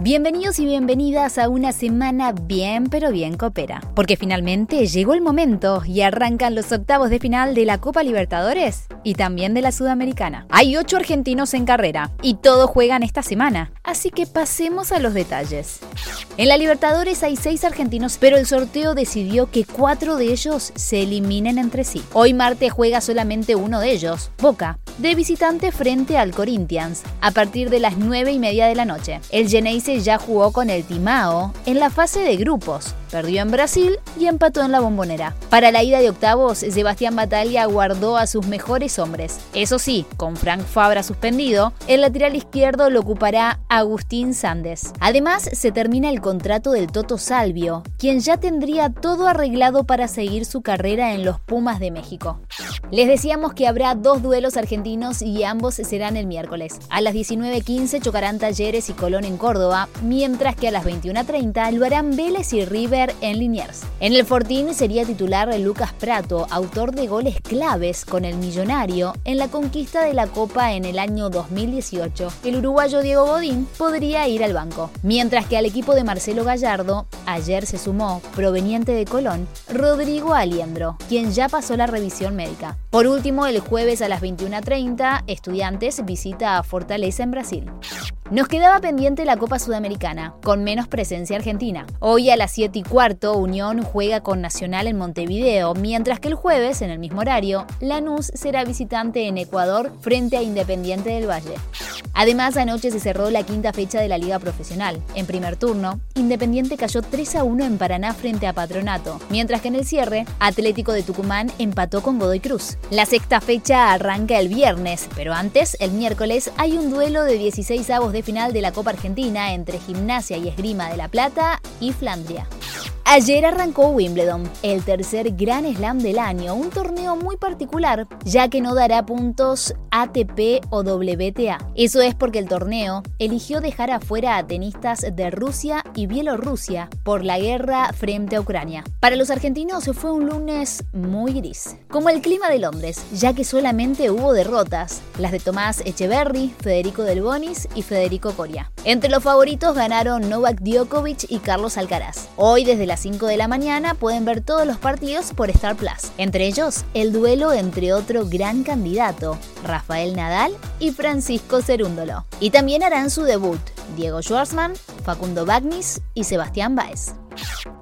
Bienvenidos y bienvenidas a una semana bien pero bien copera, porque finalmente llegó el momento y arrancan los octavos de final de la Copa Libertadores y también de la Sudamericana. Hay ocho argentinos en carrera y todos juegan esta semana, así que pasemos a los detalles. En la Libertadores hay seis argentinos, pero el sorteo decidió que cuatro de ellos se eliminen entre sí. Hoy martes juega solamente uno de ellos, Boca, de visitante frente al Corinthians, a partir de las nueve y media de la noche. El Geneise ya jugó con el Timao en la fase de grupos, perdió en Brasil y empató en la bombonera. Para la ida de octavos, Sebastián Batalla guardó a sus mejores hombres. Eso sí, con Frank Fabra suspendido, el lateral izquierdo lo ocupará Agustín Sandes. Además, se termina el contrato del Toto Salvio, quien ya tendría todo arreglado para seguir su carrera en los Pumas de México. Les decíamos que habrá dos duelos argentinos y ambos serán el miércoles. A las 19.15 chocarán Talleres y Colón en Córdoba, mientras que a las 21.30 lo harán Vélez y River en Liniers. En el Fortín sería titular Lucas Prato, autor de goles claves con el Millonario en la conquista de la Copa en el año 2018. El uruguayo Diego Godín podría ir al banco, mientras que al equipo de Marcelo Gallardo ayer se sumó, proveniente de Colón, Rodrigo Aliendro, quien ya pasó la revisión médica. Por último, el jueves a las 21.30, Estudiantes visita a Fortaleza en Brasil. Nos quedaba pendiente la Copa Sudamericana, con menos presencia argentina. Hoy a las 7 y cuarto, Unión juega con Nacional en Montevideo, mientras que el jueves, en el mismo horario, Lanús será visitante en Ecuador frente a Independiente del Valle. Además, anoche se cerró la quinta fecha de la Liga Profesional. En primer turno, Independiente cayó 3 a 1 en Paraná frente a Patronato, mientras que en el cierre, Atlético de Tucumán empató con Godoy Cruz. La sexta fecha arranca el viernes, pero antes, el miércoles, hay un duelo de 16 avos de final de la Copa Argentina entre Gimnasia y Esgrima de la Plata y Flandria. Ayer arrancó Wimbledon, el tercer Gran Slam del año, un torneo muy particular, ya que no dará puntos ATP o WTA. Eso es porque el torneo eligió dejar afuera a tenistas de Rusia y Bielorrusia por la guerra frente a Ucrania. Para los argentinos fue un lunes muy gris, como el clima de Londres, ya que solamente hubo derrotas, las de Tomás Echeverry, Federico Del Bonis y Federico Coria. Entre los favoritos ganaron Novak Djokovic y Carlos Alcaraz. Hoy desde la 5 de la mañana pueden ver todos los partidos por Star Plus. Entre ellos, el duelo entre otro gran candidato, Rafael Nadal y Francisco Cerúndolo. Y también harán su debut Diego Schwartzman, Facundo Bagnis y Sebastián Baez.